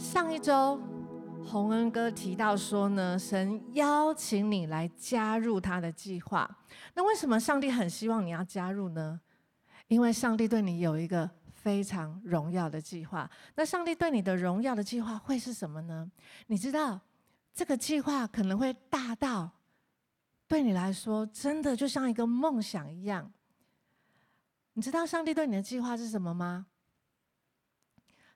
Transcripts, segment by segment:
上一周洪恩哥提到说呢，神邀请你来加入他的计划。那为什么上帝很希望你要加入呢？因为上帝对你有一个非常荣耀的计划。那上帝对你的荣耀的计划会是什么呢？你知道这个计划可能会大到对你来说真的就像一个梦想一样。你知道上帝对你的计划是什么吗？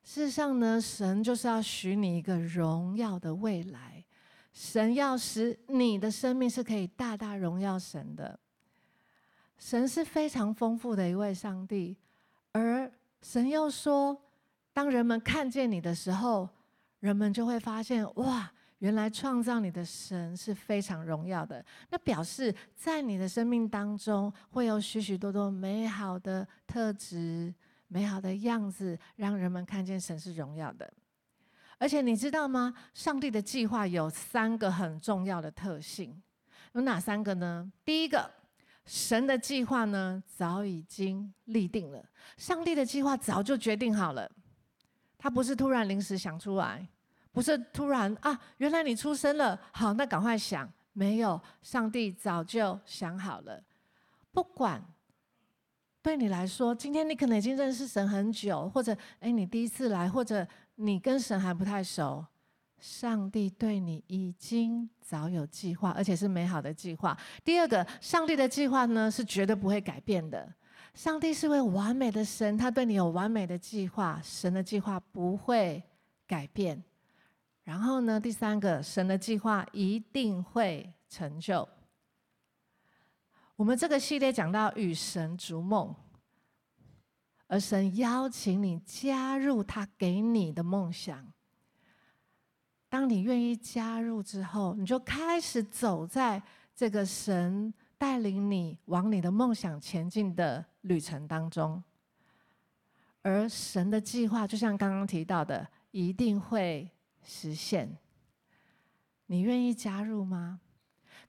事实上呢，神就是要许你一个荣耀的未来。神要使你的生命是可以大大荣耀神的。神是非常丰富的一位上帝，而神又说，当人们看见你的时候，人们就会发现，哇，原来创造你的神是非常荣耀的。那表示在你的生命当中会有许许多多美好的特质。美好的样子，让人们看见神是荣耀的。而且你知道吗？上帝的计划有三个很重要的特性，有哪三个呢？第一个，神的计划呢，早已经立定了。上帝的计划早就决定好了，他不是突然临时想出来，不是突然啊，原来你出生了，好，那赶快想。没有，上帝早就想好了，不管。对你来说，今天你可能已经认识神很久，或者诶，你第一次来，或者你跟神还不太熟。上帝对你已经早有计划，而且是美好的计划。第二个，上帝的计划呢，是绝对不会改变的。上帝是位完美的神，他对你有完美的计划，神的计划不会改变。然后呢，第三个，神的计划一定会成就。我们这个系列讲到与神逐梦，而神邀请你加入他给你的梦想。当你愿意加入之后，你就开始走在这个神带领你往你的梦想前进的旅程当中。而神的计划，就像刚刚提到的，一定会实现。你愿意加入吗？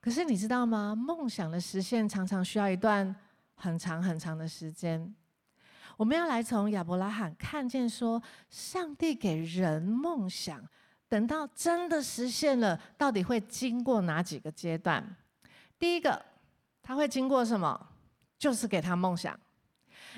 可是你知道吗？梦想的实现常常需要一段很长很长的时间。我们要来从亚伯拉罕看见说，上帝给人梦想，等到真的实现了，到底会经过哪几个阶段？第一个，他会经过什么？就是给他梦想。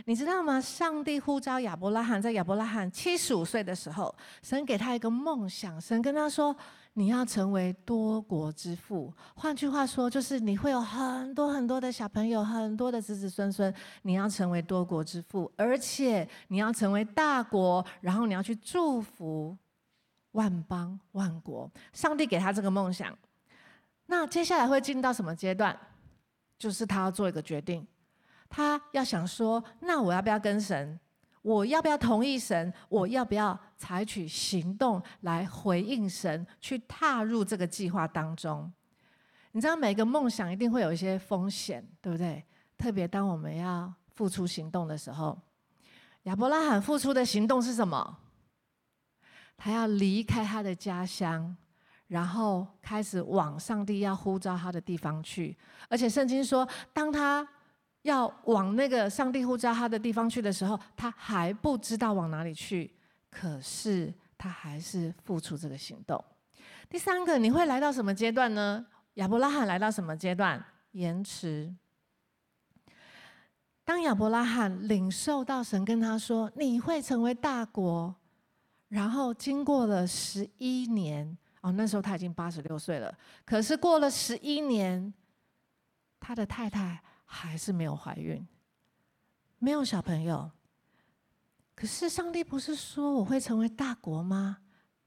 你知道吗？上帝呼召亚伯拉罕，在亚伯拉罕七十五岁的时候，神给他一个梦想，神跟他说。你要成为多国之父，换句话说，就是你会有很多很多的小朋友，很多的子子孙孙。你要成为多国之父，而且你要成为大国，然后你要去祝福万邦万国。上帝给他这个梦想，那接下来会进到什么阶段？就是他要做一个决定，他要想说：那我要不要跟神？我要不要同意神？我要不要采取行动来回应神，去踏入这个计划当中？你知道，每个梦想一定会有一些风险，对不对？特别当我们要付出行动的时候，亚伯拉罕付出的行动是什么？他要离开他的家乡，然后开始往上帝要呼召他的地方去。而且圣经说，当他要往那个上帝呼召他的地方去的时候，他还不知道往哪里去，可是他还是付出这个行动。第三个，你会来到什么阶段呢？亚伯拉罕来到什么阶段？延迟。当亚伯拉罕领受到神跟他说你会成为大国，然后经过了十一年，哦，那时候他已经八十六岁了，可是过了十一年，他的太太。还是没有怀孕，没有小朋友。可是上帝不是说我会成为大国吗？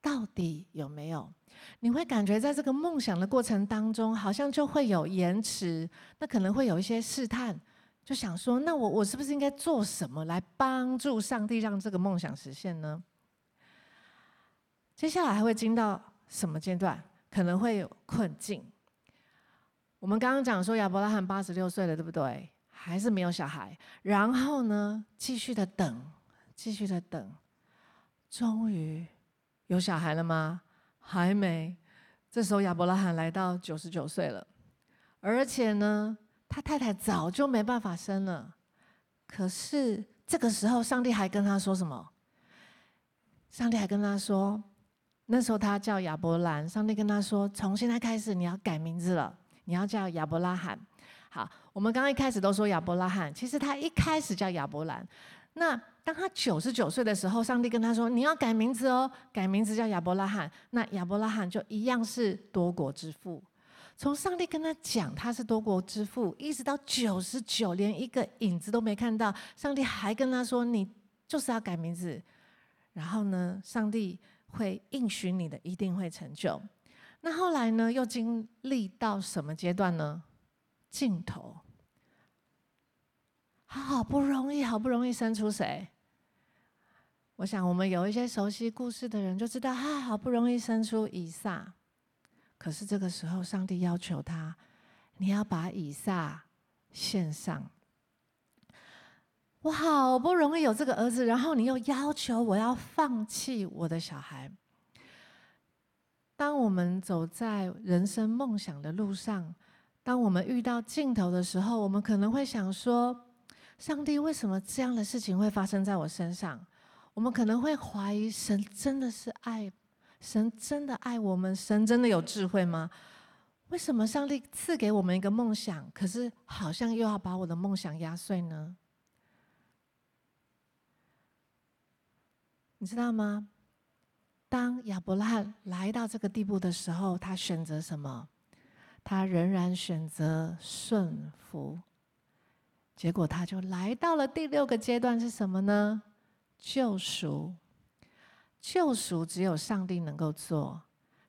到底有没有？你会感觉在这个梦想的过程当中，好像就会有延迟，那可能会有一些试探，就想说，那我我是不是应该做什么来帮助上帝让这个梦想实现呢？接下来还会进到什么阶段？可能会有困境。我们刚刚讲说亚伯拉罕八十六岁了，对不对？还是没有小孩。然后呢，继续的等，继续的等，终于有小孩了吗？还没。这时候亚伯拉罕来到九十九岁了，而且呢，他太太早就没办法生了。可是这个时候，上帝还跟他说什么？上帝还跟他说：“那时候他叫亚伯兰，上帝跟他说：“从现在开始，你要改名字了，你要叫亚伯拉罕。”好，我们刚刚一开始都说亚伯拉罕，其实他一开始叫亚伯兰。那当他九十九岁的时候，上帝跟他说：“你要改名字哦，改名字叫亚伯拉罕。”那亚伯拉罕就一样是多国之父。从上帝跟他讲他是多国之父，一直到九十九，连一个影子都没看到，上帝还跟他说：“你就是要改名字。”然后呢，上帝会应许你的，一定会成就。那后来呢，又经历到什么阶段呢？尽头，好不容易，好不容易生出谁？我想我们有一些熟悉故事的人就知道，啊，好不容易生出以撒。可是这个时候，上帝要求他，你要把以撒献上。我好不容易有这个儿子，然后你又要求我要放弃我的小孩。当我们走在人生梦想的路上，当我们遇到尽头的时候，我们可能会想说：“上帝，为什么这样的事情会发生在我身上？”我们可能会怀疑：神真的是爱，神真的爱我们，神真的有智慧吗？为什么上帝赐给我们一个梦想，可是好像又要把我的梦想压碎呢？你知道吗？当亚伯拉罕来到这个地步的时候，他选择什么？他仍然选择顺服，结果他就来到了第六个阶段是什么呢？救赎。救赎只有上帝能够做，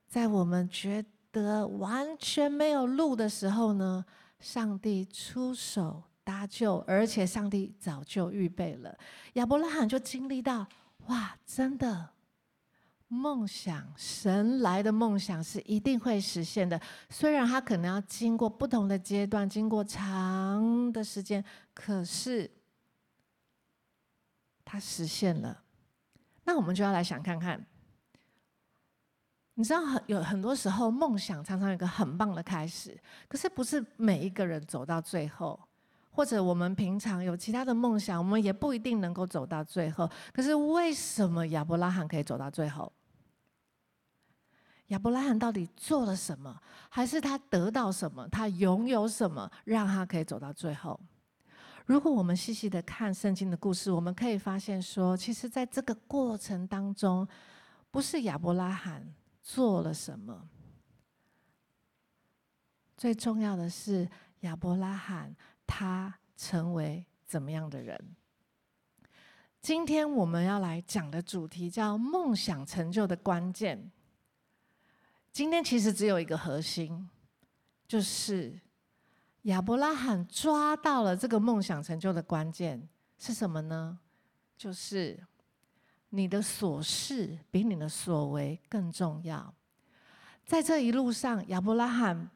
在我们觉得完全没有路的时候呢，上帝出手搭救，而且上帝早就预备了。亚伯拉罕就经历到，哇，真的。梦想，神来的梦想是一定会实现的。虽然他可能要经过不同的阶段，经过长的时间，可是他实现了。那我们就要来想看看，你知道很有很多时候梦想常常有一个很棒的开始，可是不是每一个人走到最后，或者我们平常有其他的梦想，我们也不一定能够走到最后。可是为什么亚伯拉罕可以走到最后？亚伯拉罕到底做了什么？还是他得到什么？他拥有什么，让他可以走到最后？如果我们细细的看圣经的故事，我们可以发现说，其实在这个过程当中，不是亚伯拉罕做了什么，最重要的是亚伯拉罕他成为怎么样的人？今天我们要来讲的主题叫“梦想成就的关键”。今天其实只有一个核心，就是亚伯拉罕抓到了这个梦想成就的关键是什么呢？就是你的所事比你的所为更重要。在这一路上，亚伯拉罕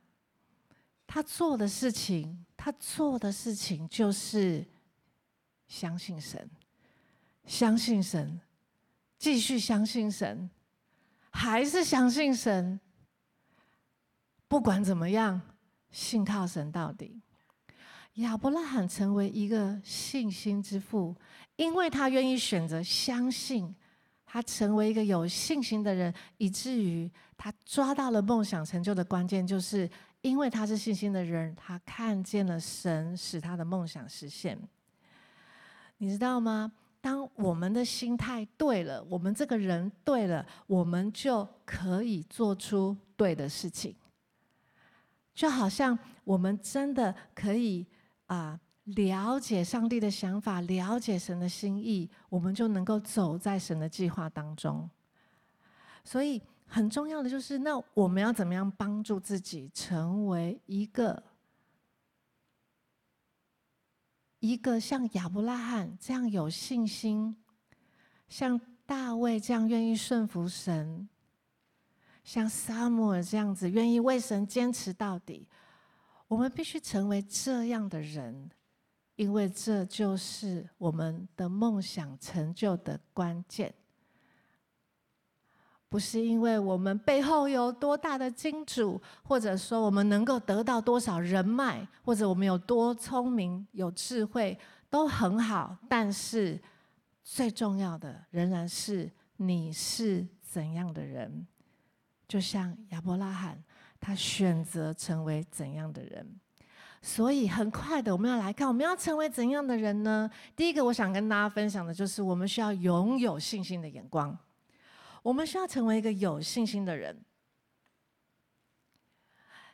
他做的事情，他做的事情就是相信神，相信神，继续相信神，还是相信神。不管怎么样，信靠神到底。亚伯拉罕成为一个信心之父，因为他愿意选择相信，他成为一个有信心的人，以至于他抓到了梦想成就的关键，就是因为他是信心的人，他看见了神使他的梦想实现。你知道吗？当我们的心态对了，我们这个人对了，我们就可以做出对的事情。就好像我们真的可以啊，了解上帝的想法，了解神的心意，我们就能够走在神的计划当中。所以很重要的就是，那我们要怎么样帮助自己成为一个一个像亚伯拉罕这样有信心，像大卫这样愿意顺服神。像撒母耳这样子，愿意为神坚持到底，我们必须成为这样的人，因为这就是我们的梦想成就的关键。不是因为我们背后有多大的金主，或者说我们能够得到多少人脉，或者我们有多聪明、有智慧，都很好。但是最重要的仍然是你是怎样的人。就像亚伯拉罕，他选择成为怎样的人。所以很快的，我们要来看，我们要成为怎样的人呢？第一个，我想跟大家分享的就是，我们需要拥有信心的眼光。我们需要成为一个有信心的人。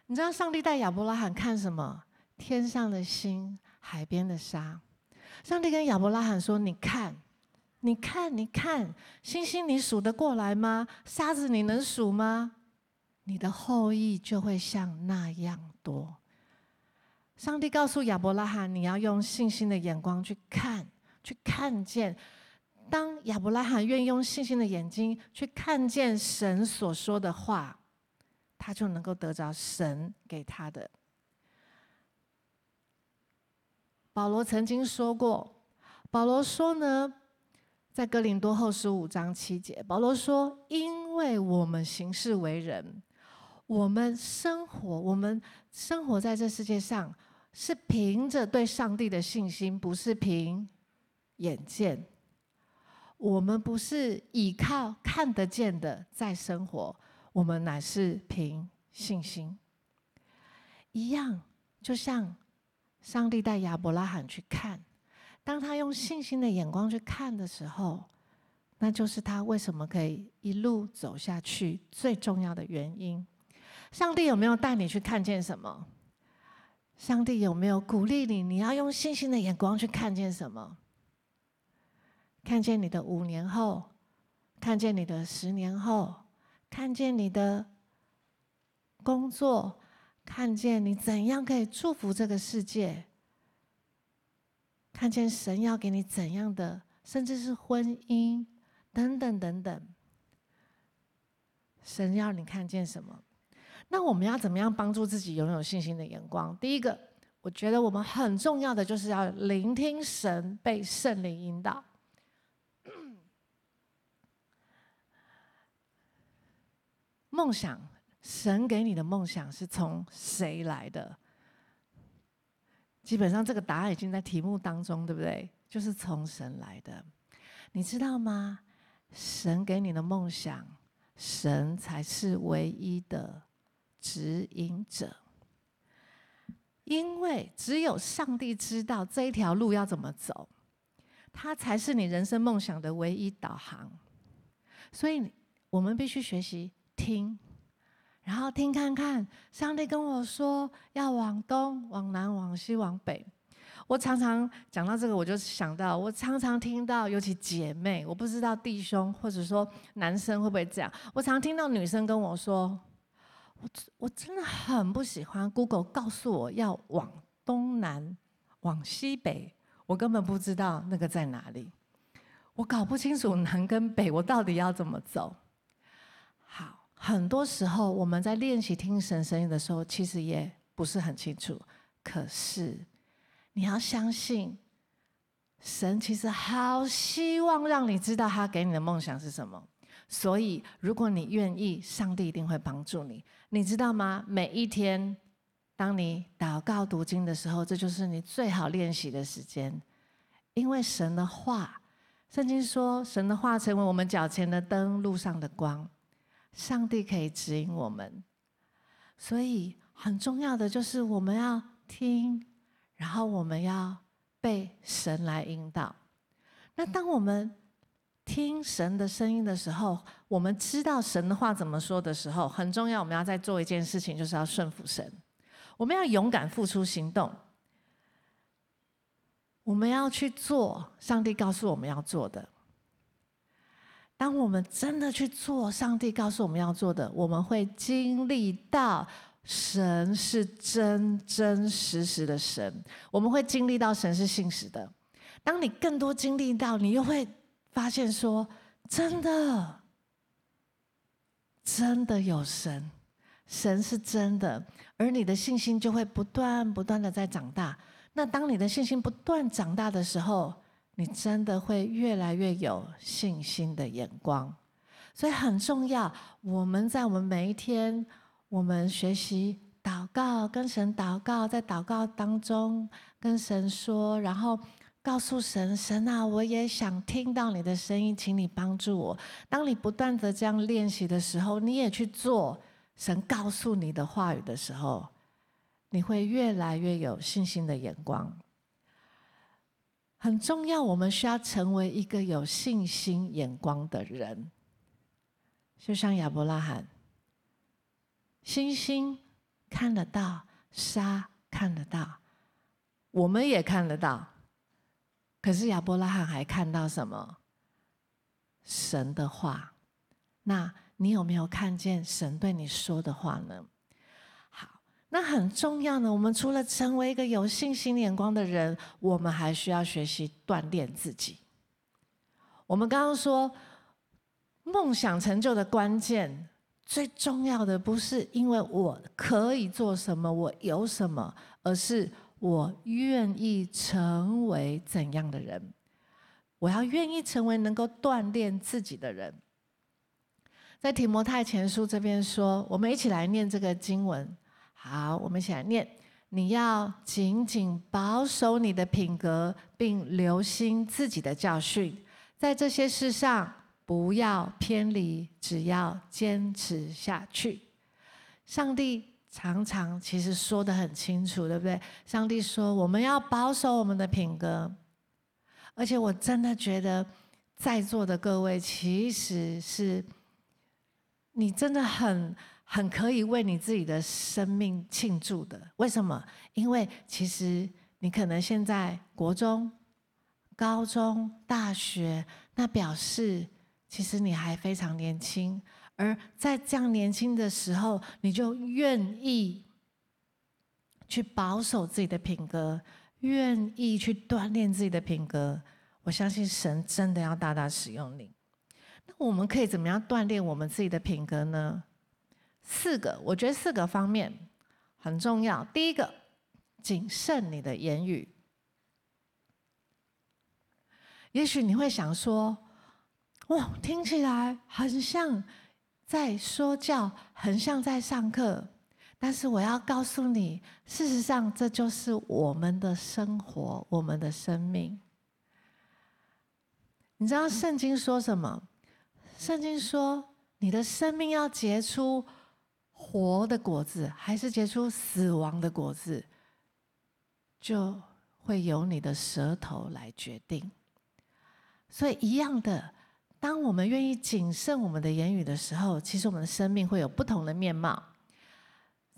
你知道上帝带亚伯拉罕看什么？天上的星，海边的沙。上帝跟亚伯拉罕说：“你看，你看，你看，星星你数得过来吗？沙子你能数吗？你的后裔就会像那样多。”上帝告诉亚伯拉罕：“你要用信心的眼光去看，去看见。”当亚伯拉罕愿意用信心的眼睛去看见神所说的话，他就能够得着神给他的。保罗曾经说过，保罗说呢，在哥林多后十五章七节，保罗说：“因为我们行事为人，我们生活，我们生活在这世界上，是凭着对上帝的信心，不是凭眼见。”我们不是依靠看得见的在生活，我们乃是凭信心。一样，就像上帝带亚伯拉罕去看，当他用信心的眼光去看的时候，那就是他为什么可以一路走下去最重要的原因。上帝有没有带你去看见什么？上帝有没有鼓励你？你要用信心的眼光去看见什么？看见你的五年后，看见你的十年后，看见你的工作，看见你怎样可以祝福这个世界，看见神要给你怎样的，甚至是婚姻等等等等。神要你看见什么？那我们要怎么样帮助自己拥有信心的眼光？第一个，我觉得我们很重要的就是要聆听神，被圣灵引导。梦想，神给你的梦想是从谁来的？基本上这个答案已经在题目当中，对不对？就是从神来的。你知道吗？神给你的梦想，神才是唯一的指引者。因为只有上帝知道这一条路要怎么走，他才是你人生梦想的唯一导航。所以，我们必须学习。听，然后听看看，上帝跟我说要往东、往南、往西、往北。我常常讲到这个，我就想到，我常常听到，尤其姐妹，我不知道弟兄或者说男生会不会这样。我常听到女生跟我说，我我真的很不喜欢 Google 告诉我要往东南、往西北，我根本不知道那个在哪里，我搞不清楚南跟北，我到底要怎么走。很多时候，我们在练习听神声音的时候，其实也不是很清楚。可是，你要相信，神其实好希望让你知道他给你的梦想是什么。所以，如果你愿意，上帝一定会帮助你。你知道吗？每一天，当你祷告读经的时候，这就是你最好练习的时间，因为神的话，圣经说，神的话成为我们脚前的灯，路上的光。上帝可以指引我们，所以很重要的就是我们要听，然后我们要被神来引导。那当我们听神的声音的时候，我们知道神的话怎么说的时候，很重要，我们要再做一件事情，就是要顺服神。我们要勇敢付出行动，我们要去做上帝告诉我们要做的。当我们真的去做上帝告诉我们要做的，我们会经历到神是真真实实的神，我们会经历到神是信实的。当你更多经历到，你又会发现说，真的，真的有神，神是真的，而你的信心就会不断不断的在长大。那当你的信心不断长大的时候，你真的会越来越有信心的眼光，所以很重要。我们在我们每一天，我们学习祷告，跟神祷告，在祷告当中跟神说，然后告诉神：神啊，我也想听到你的声音，请你帮助我。当你不断的这样练习的时候，你也去做神告诉你的话语的时候，你会越来越有信心的眼光。很重要，我们需要成为一个有信心眼光的人，就像亚伯拉罕，星星看得到，沙看得到，我们也看得到。可是亚伯拉罕还看到什么？神的话。那你有没有看见神对你说的话呢？那很重要的。我们除了成为一个有信心眼光的人，我们还需要学习锻炼自己。我们刚刚说，梦想成就的关键，最重要的不是因为我可以做什么，我有什么，而是。我愿意成为怎样的人？我要愿意成为能够锻炼自己的人。在提摩太前书这边说，我们一起来念这个经文。好，我们一起来念：你要紧紧保守你的品格，并留心自己的教训，在这些事上不要偏离，只要坚持下去。上帝。常常其实说得很清楚，对不对？上帝说我们要保守我们的品格，而且我真的觉得在座的各位其实是，你真的很很可以为你自己的生命庆祝的。为什么？因为其实你可能现在国中、高中、大学，那表示其实你还非常年轻。而在这样年轻的时候，你就愿意去保守自己的品格，愿意去锻炼自己的品格。我相信神真的要大大使用你。那我们可以怎么样锻炼我们自己的品格呢？四个，我觉得四个方面很重要。第一个，谨慎你的言语。也许你会想说：“哇，听起来很像。”在说教，很像在上课，但是我要告诉你，事实上这就是我们的生活，我们的生命。你知道圣经说什么？圣经说，你的生命要结出活的果子，还是结出死亡的果子，就会由你的舌头来决定。所以一样的。当我们愿意谨慎我们的言语的时候，其实我们的生命会有不同的面貌。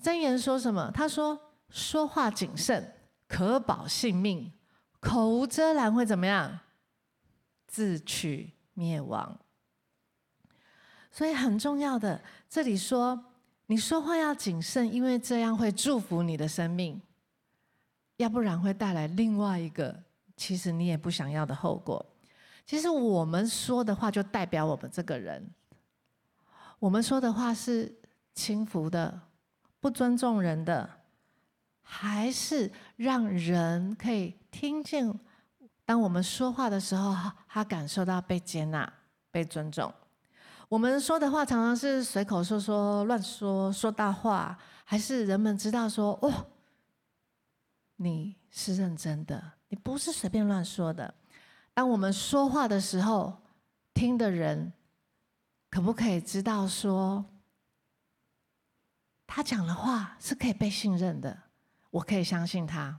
箴言说什么？他说：“说话谨慎，可保性命；口无遮拦会怎么样？自取灭亡。”所以很重要的，这里说你说话要谨慎，因为这样会祝福你的生命，要不然会带来另外一个其实你也不想要的后果。其实我们说的话就代表我们这个人。我们说的话是轻浮的、不尊重人的，还是让人可以听见？当我们说话的时候，他感受到被接纳、被尊重。我们说的话常常是随口说说、乱说、说大话，还是人们知道说：“哦，你是认真的，你不是随便乱说的。”当我们说话的时候，听的人可不可以知道说，他讲的话是可以被信任的？我可以相信他。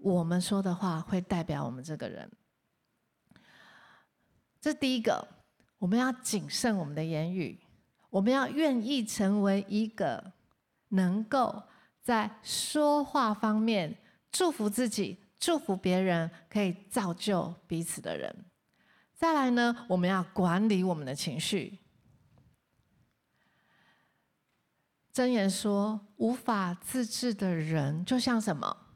我们说的话会代表我们这个人。这第一个，我们要谨慎我们的言语，我们要愿意成为一个能够在说话方面祝福自己。祝福别人可以造就彼此的人。再来呢，我们要管理我们的情绪。箴言说，无法自制的人，就像什么？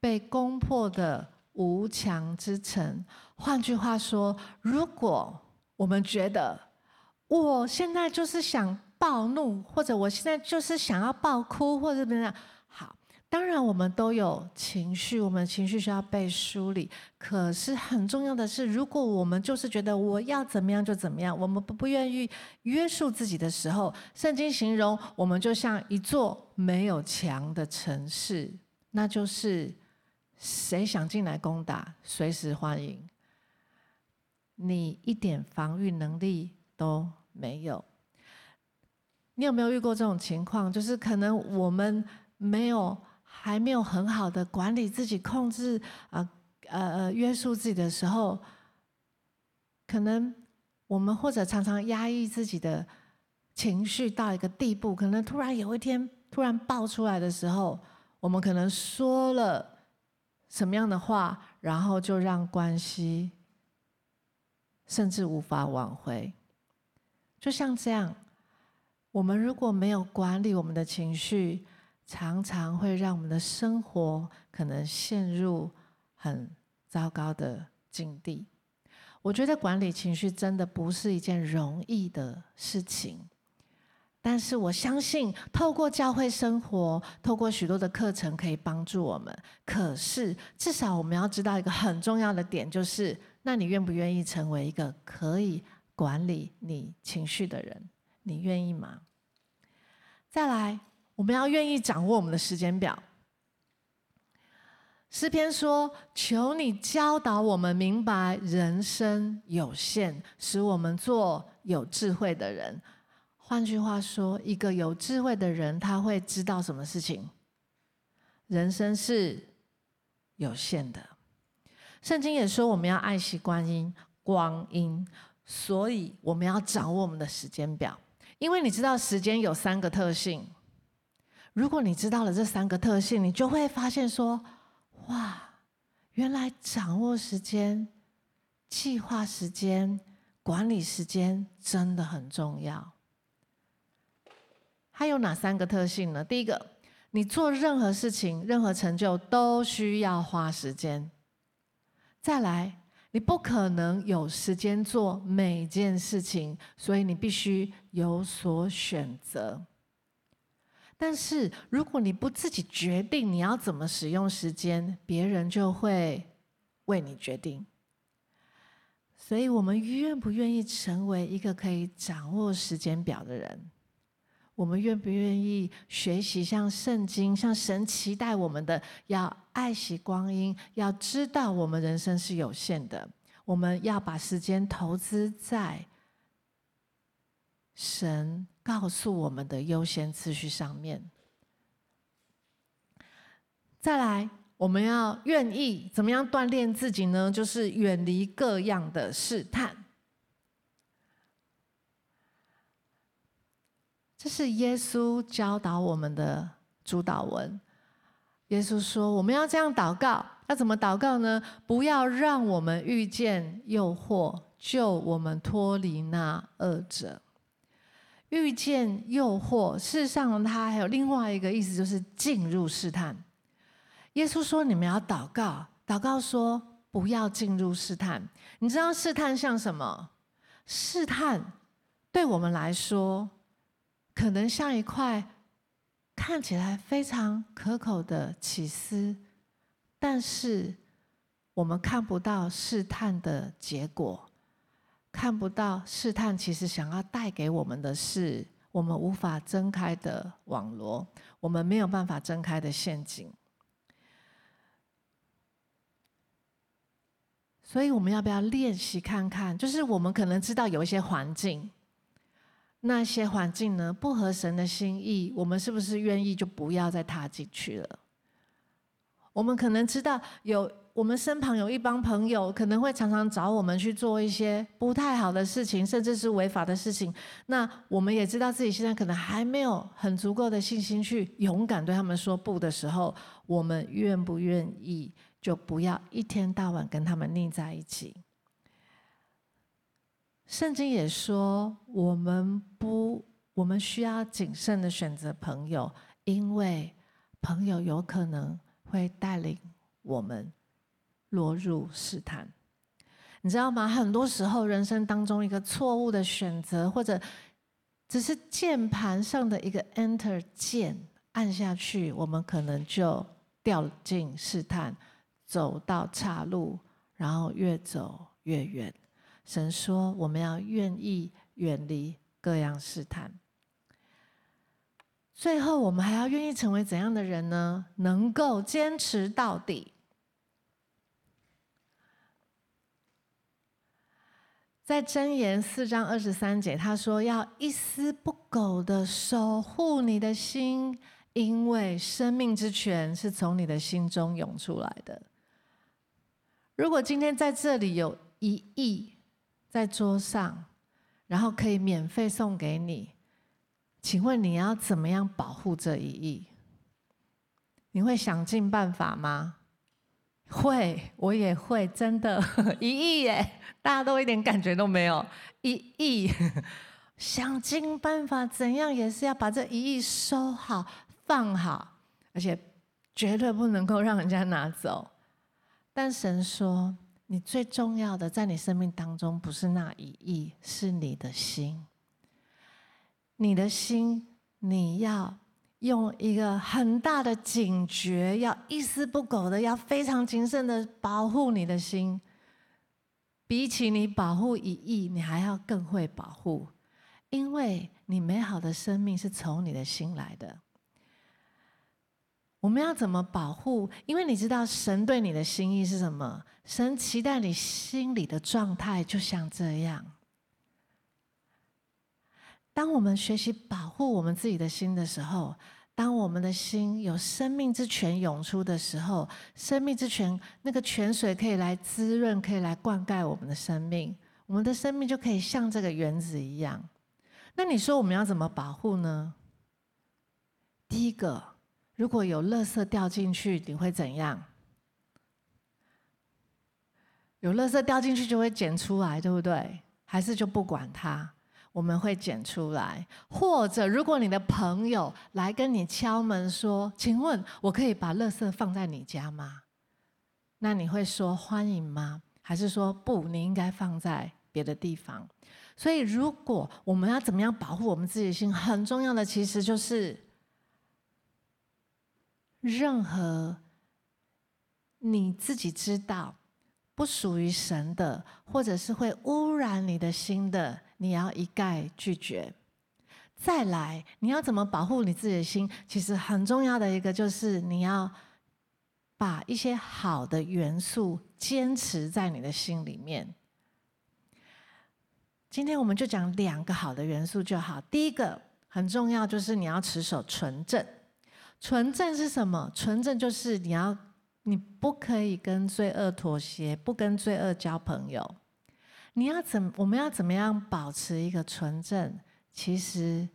被攻破的无墙之城。换句话说，如果我们觉得我现在就是想暴怒，或者我现在就是想要爆哭，或者怎么样？好当然，我们都有情绪，我们情绪需要被梳理。可是很重要的是，如果我们就是觉得我要怎么样就怎么样，我们不不愿意约束自己的时候，圣经形容我们就像一座没有墙的城市，那就是谁想进来攻打，随时欢迎。你一点防御能力都没有。你有没有遇过这种情况？就是可能我们没有还没有很好的管理自己、控制啊呃呃约束自己的时候，可能我们或者常常压抑自己的情绪到一个地步，可能突然有一天突然爆出来的时候，我们可能说了什么样的话，然后就让关系甚至无法挽回，就像这样。我们如果没有管理我们的情绪，常常会让我们的生活可能陷入很糟糕的境地。我觉得管理情绪真的不是一件容易的事情，但是我相信透过教会生活，透过许多的课程可以帮助我们。可是至少我们要知道一个很重要的点，就是那你愿不愿意成为一个可以管理你情绪的人？你愿意吗？再来，我们要愿意掌握我们的时间表。诗篇说：“求你教导我们明白人生有限，使我们做有智慧的人。”换句话说，一个有智慧的人，他会知道什么事情？人生是有限的。圣经也说，我们要爱惜光阴，光阴。所以我们要掌握我们的时间表，因为你知道时间有三个特性。如果你知道了这三个特性，你就会发现说：哇，原来掌握时间、计划时间、管理时间真的很重要。还有哪三个特性呢？第一个，你做任何事情、任何成就都需要花时间。再来。你不可能有时间做每件事情，所以你必须有所选择。但是如果你不自己决定你要怎么使用时间，别人就会为你决定。所以，我们愿不愿意成为一个可以掌握时间表的人？我们愿不愿意学习像圣经、像神期待我们的，要爱惜光阴，要知道我们人生是有限的，我们要把时间投资在神告诉我们的优先次序上面。再来，我们要愿意怎么样锻炼自己呢？就是远离各样的试探。这是耶稣教导我们的主祷文。耶稣说：“我们要这样祷告，要怎么祷告呢？不要让我们遇见诱惑，救我们脱离那恶者。遇见诱惑，事实上它还有另外一个意思，就是进入试探。耶稣说：你们要祷告，祷告说不要进入试探。你知道试探像什么？试探对我们来说。”可能像一块看起来非常可口的起司，但是我们看不到试探的结果，看不到试探其实想要带给我们的是我们无法睁开的网罗，我们没有办法睁开的陷阱。所以我们要不要练习看看？就是我们可能知道有一些环境。那些环境呢，不合神的心意，我们是不是愿意就不要再踏进去了？我们可能知道有我们身旁有一帮朋友，可能会常常找我们去做一些不太好的事情，甚至是违法的事情。那我们也知道自己现在可能还没有很足够的信心去勇敢对他们说不的时候，我们愿不愿意就不要一天到晚跟他们腻在一起？圣经也说，我们不，我们需要谨慎的选择朋友，因为朋友有可能会带领我们落入试探。你知道吗？很多时候，人生当中一个错误的选择，或者只是键盘上的一个 Enter 键按下去，我们可能就掉进试探，走到岔路，然后越走越远。神说我们要愿意远离各样试探。最后我们还要愿意成为怎样的人呢？能够坚持到底。在箴言四章二十三节他说要一丝不苟的守护你的心因为生命之泉是从你的心中涌出来的。如果今天在这里有一亿在桌上，然后可以免费送给你，请问你要怎么样保护这一亿？你会想尽办法吗？会，我也会，真的，一亿耶！大家都一点感觉都没有，一亿，想尽办法，怎样也是要把这一亿收好、放好，而且绝对不能够让人家拿走。但神说，你最重要的，在你生命当中，不是那一亿，是你的心。你的心，你要用一个很大的警觉，要一丝不苟的，要非常谨慎的保护你的心。比起你保护一亿，你还要更会保护，因为你美好的生命是从你的心来的。我们要怎么保护？因为你知道神对你的心意是什么？神期待你心里的状态就像这样。当我们学习保护我们自己的心的时候，当我们的心有生命之泉涌出的时候，生命之泉那个泉水可以来滋润，可以来灌溉我们的生命，我们的生命就可以像这个园子一样。那你说我们要怎么保护呢？第一个。如果有垃圾掉进去，你会怎样？有垃圾掉进去就会捡出来，对不对？还是就不管它？我们会捡出来。或者，如果你的朋友来跟你敲门说：“请问我可以把垃圾放在你家吗？”那你会说欢迎吗？还是说不？你应该放在别的地方。所以，如果我们要怎么样保护我们自己的心，很重要的其实就是。任何你自己知道不属于神的，或者是会污染你的心的，你要一概拒绝。再来，你要怎么保护你自己的心？其实很重要的一个就是你要把一些好的元素坚持在你的心里面。今天我们就讲两个好的元素就好。第一个很重要，就是你要持守纯正。纯正是什么？纯正就是你要，你不可以跟罪恶妥协，不跟罪恶交朋友。你要怎？我们要怎么样保持一个纯正？其实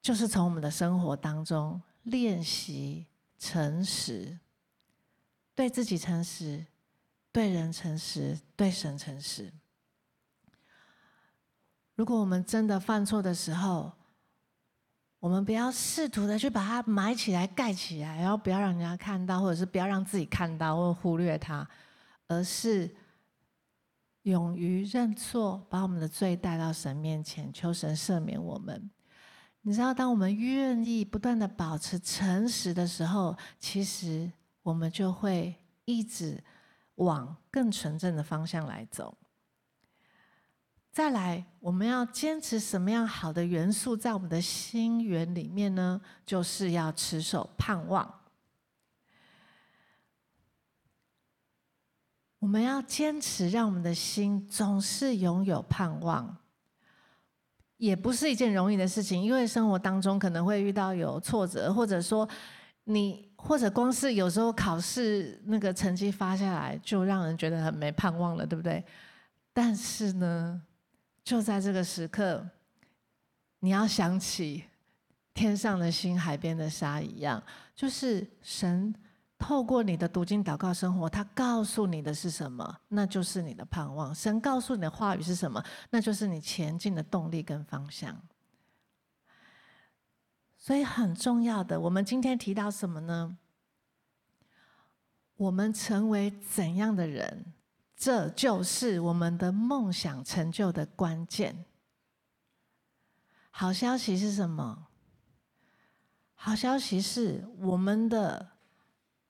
就是从我们的生活当中练习诚实，对自己诚实，对人诚实，对神诚实。如果我们真的犯错的时候，我们不要试图的去把它埋起来、盖起来，然后不要让人家看到，或者是不要让自己看到或忽略它，而是勇于认错，把我们的罪带到神面前，求神赦免我们。你知道，当我们愿意不断的保持诚实的时候，其实我们就会一直往更纯正的方向来走。再来，我们要坚持什么样好的元素在我们的心园里面呢？就是要持守盼望。我们要坚持让我们的心总是拥有盼望，也不是一件容易的事情，因为生活当中可能会遇到有挫折，或者说你，或者光是有时候考试那个成绩发下来，就让人觉得很没盼望了，对不对？但是呢，就在这个时刻，你要想起天上的星、海边的沙一样，就是神透过你的读经、祷告生活，他告诉你的是什么？那就是你的盼望。神告诉你的话语是什么？那就是你前进的动力跟方向。所以很重要的，我们今天提到什么呢？我们成为怎样的人？这就是我们的梦想成就的关键。好消息是什么？好消息是我们的，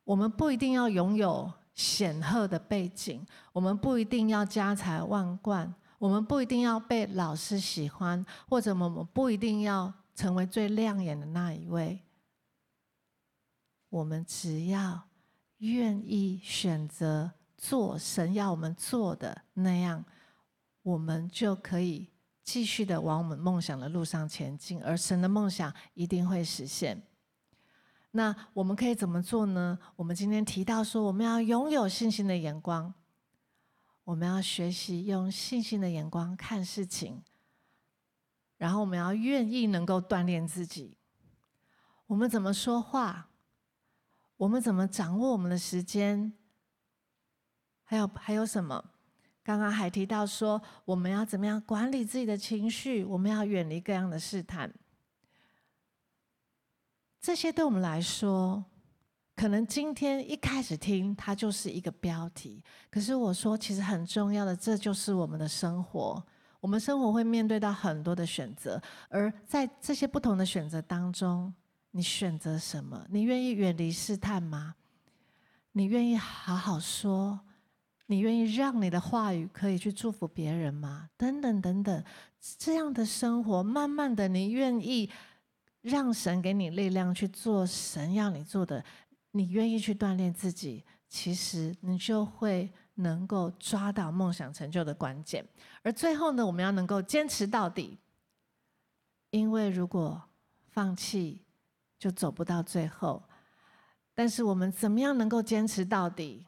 我们不一定要拥有显赫的背景，我们不一定要家财万贯，我们不一定要被老师喜欢，或者我们不一定要成为最亮眼的那一位。我们只要愿意选择。做神要我们做的那样，我们就可以继续的往我们梦想的路上前进，而神的梦想一定会实现。那我们可以怎么做呢？我们今天提到说，我们要拥有信心的眼光，我们要学习用信心的眼光看事情，然后我们要愿意能够锻炼自己。我们怎么说话？我们怎么掌握我们的时间？还有还有什么？刚刚还提到说，我们要怎么样管理自己的情绪？我们要远离各样的试探。这些对我们来说，可能今天一开始听它就是一个标题。可是我说，其实很重要的，这就是我们的生活。我们生活会面对到很多的选择，而在这些不同的选择当中，你选择什么？你愿意远离试探吗？你愿意好好说？你愿意让你的话语可以去祝福别人吗？等等等等，这样的生活，慢慢的，你愿意让神给你力量去做神要你做的，你愿意去锻炼自己，其实你就会能够抓到梦想成就的关键。而最后呢，我们要能够坚持到底，因为如果放弃，就走不到最后。但是我们怎么样能够坚持到底？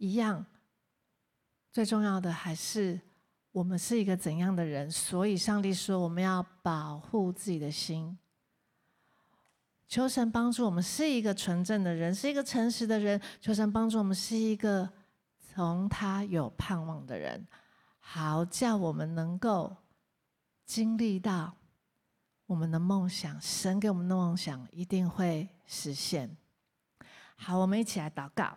一样，最重要的还是我们是一个怎样的人。所以上帝说，我们要保护自己的心。求神帮助我们是一个纯正的人，是一个诚实的人。求神帮助我们是一个从他有盼望的人，好叫我们能够经历到我们的梦想。神给我们的梦想一定会实现。好，我们一起来祷告。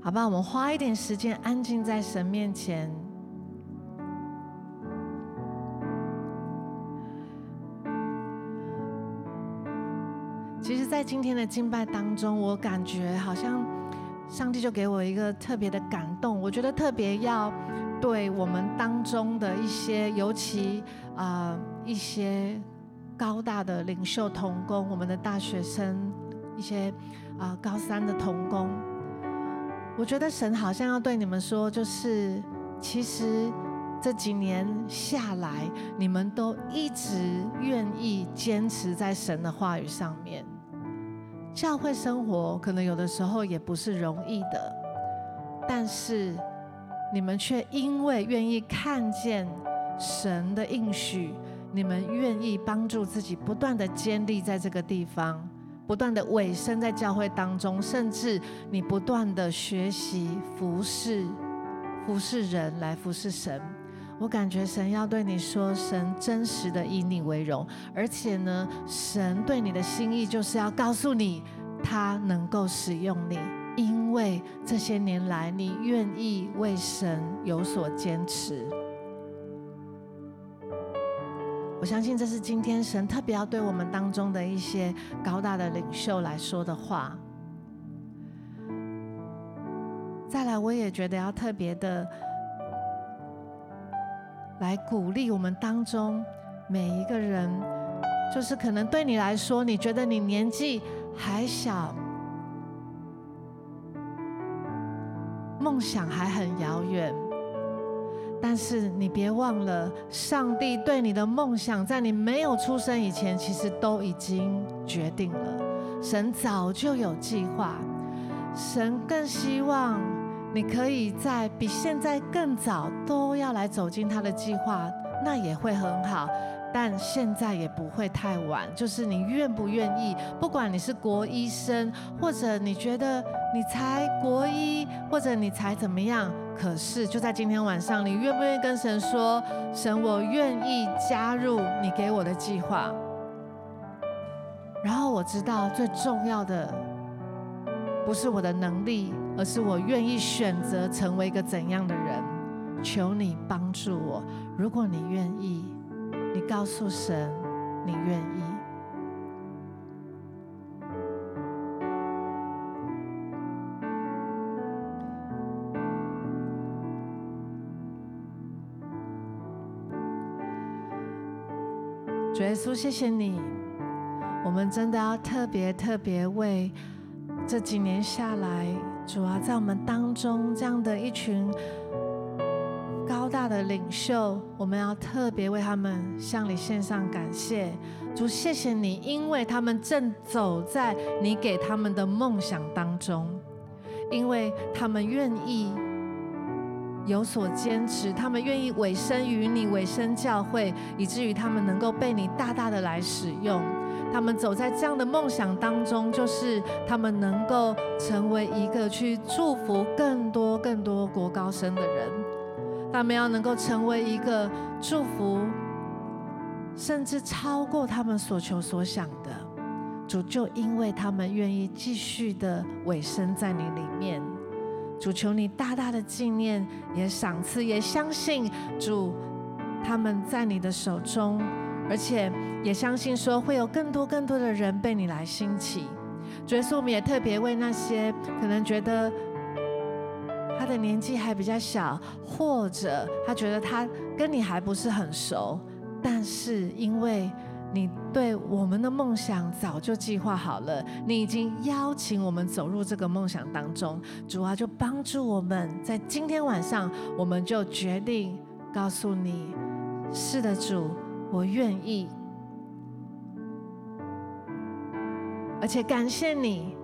好吧，我们花一点时间安静在神面前。其实，在今天的敬拜当中，我感觉好像上帝就给我一个特别的感动。我觉得特别要对我们当中的一些，尤其啊、一些。高大的领袖童工，我们的大学生，一些啊、高三的童工，我觉得神好像要对你们说，就是其实这几年下来，你们都一直愿意坚持在神的话语上面。教会生活可能有的时候也不是容易的，但是你们却因为愿意看见神的应许。你们愿意帮助自己，不断的坚立在这个地方，不断的委身在教会当中，甚至你不断的学习服侍，服侍人来服侍神。我感觉神要对你说，神真实的以你为荣，而且呢，神对你的心意就是要告诉你，他能够使用你，因为这些年来你愿意为神有所坚持。我相信这是今天神特别要对我们当中的一些高大的领袖来说的话。再来，我也觉得要特别的来鼓励我们当中每一个人，就是可能对你来说，你觉得你年纪还小，梦想还很遥远。但是你别忘了，上帝对你的梦想，在你没有出生以前，其实都已经决定了。神早就有计划，神更希望你可以在比现在更早都要来走进他的计划，那也会很好。但现在也不会太晚，就是你愿不愿意？不管你是国医生，或者你觉得你才国一，或者你才怎么样，可是就在今天晚上，你愿不愿意跟神说：“神，我愿意加入你给我的计划。”然后我知道最重要的不是我的能力，而是我愿意选择成为一个怎样的人。求你帮助我，如果你愿意。你告诉神，你愿意。稣，谢谢你。我们真的要特别特别为这几年下来，主啊，在我们当中这样的一群高大的领袖，我们要特别为他们向你献上感谢。主，谢谢你，因为他们正走在你给他们的梦想当中，因为他们愿意。有所坚持，他们愿意委身于你，委身教会，以至于他们能够被你大大的来使用。他们走在这样的梦想当中，就是他们能够成为一个去祝福更多更多国高生的人。他们要能够成为一个祝福，甚至超过他们所求所想的主，就因为他们愿意继续的委身在你里面。主求你大大的纪念，也赏赐，也相信主，他们在你的手中，而且也相信说会有更多更多的人被你来兴起。主耶稣，我们也特别为那些可能觉得他的年纪还比较小，或者他觉得他跟你还不是很熟，但是因为。你对我们的梦想早就计划好了，你已经邀请我们走入这个梦想当中。主啊，就帮助我们在今天晚上，我们就决定告诉你：是的，主，我愿意。而且感谢你，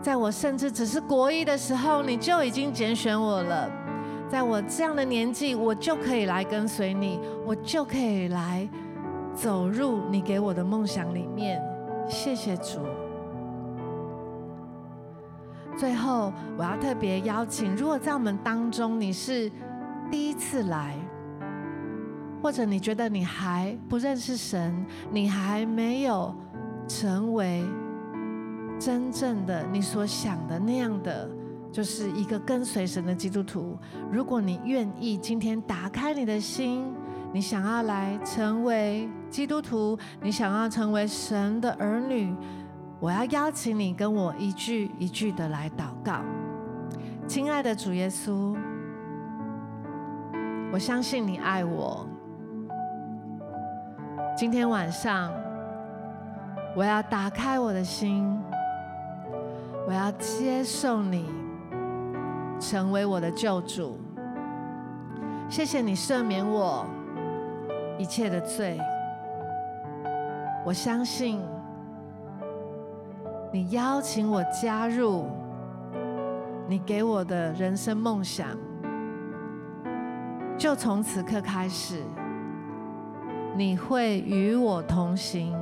在我甚至只是国一的时候，你就已经拣选我了。在我这样的年纪，我就可以来跟随你，我就可以来。走入你给我的梦想里面，谢谢主。最后，我要特别邀请，如果在我们当中你是第一次来，或者你觉得你还不认识神，你还没有成为真正的你所想的那样的，就是一个跟随神的基督徒。如果你愿意，今天打开你的心。你想要来成为基督徒，你想要成为神的儿女，我要邀请你跟我一句一句的来祷告。亲爱的主耶稣，我相信你爱我。今天晚上，我要打开我的心，我要接受你，成为我的救主。谢谢你赦免我。一切的罪，我相信你邀请我加入你给我的人生梦想，就从此刻开始，你会与我同行。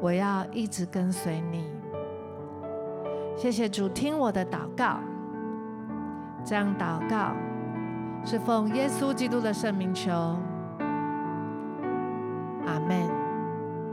我要一直跟随你。谢谢主，听我的祷告，这样祷告。是奉耶稣基督的圣名求。阿门。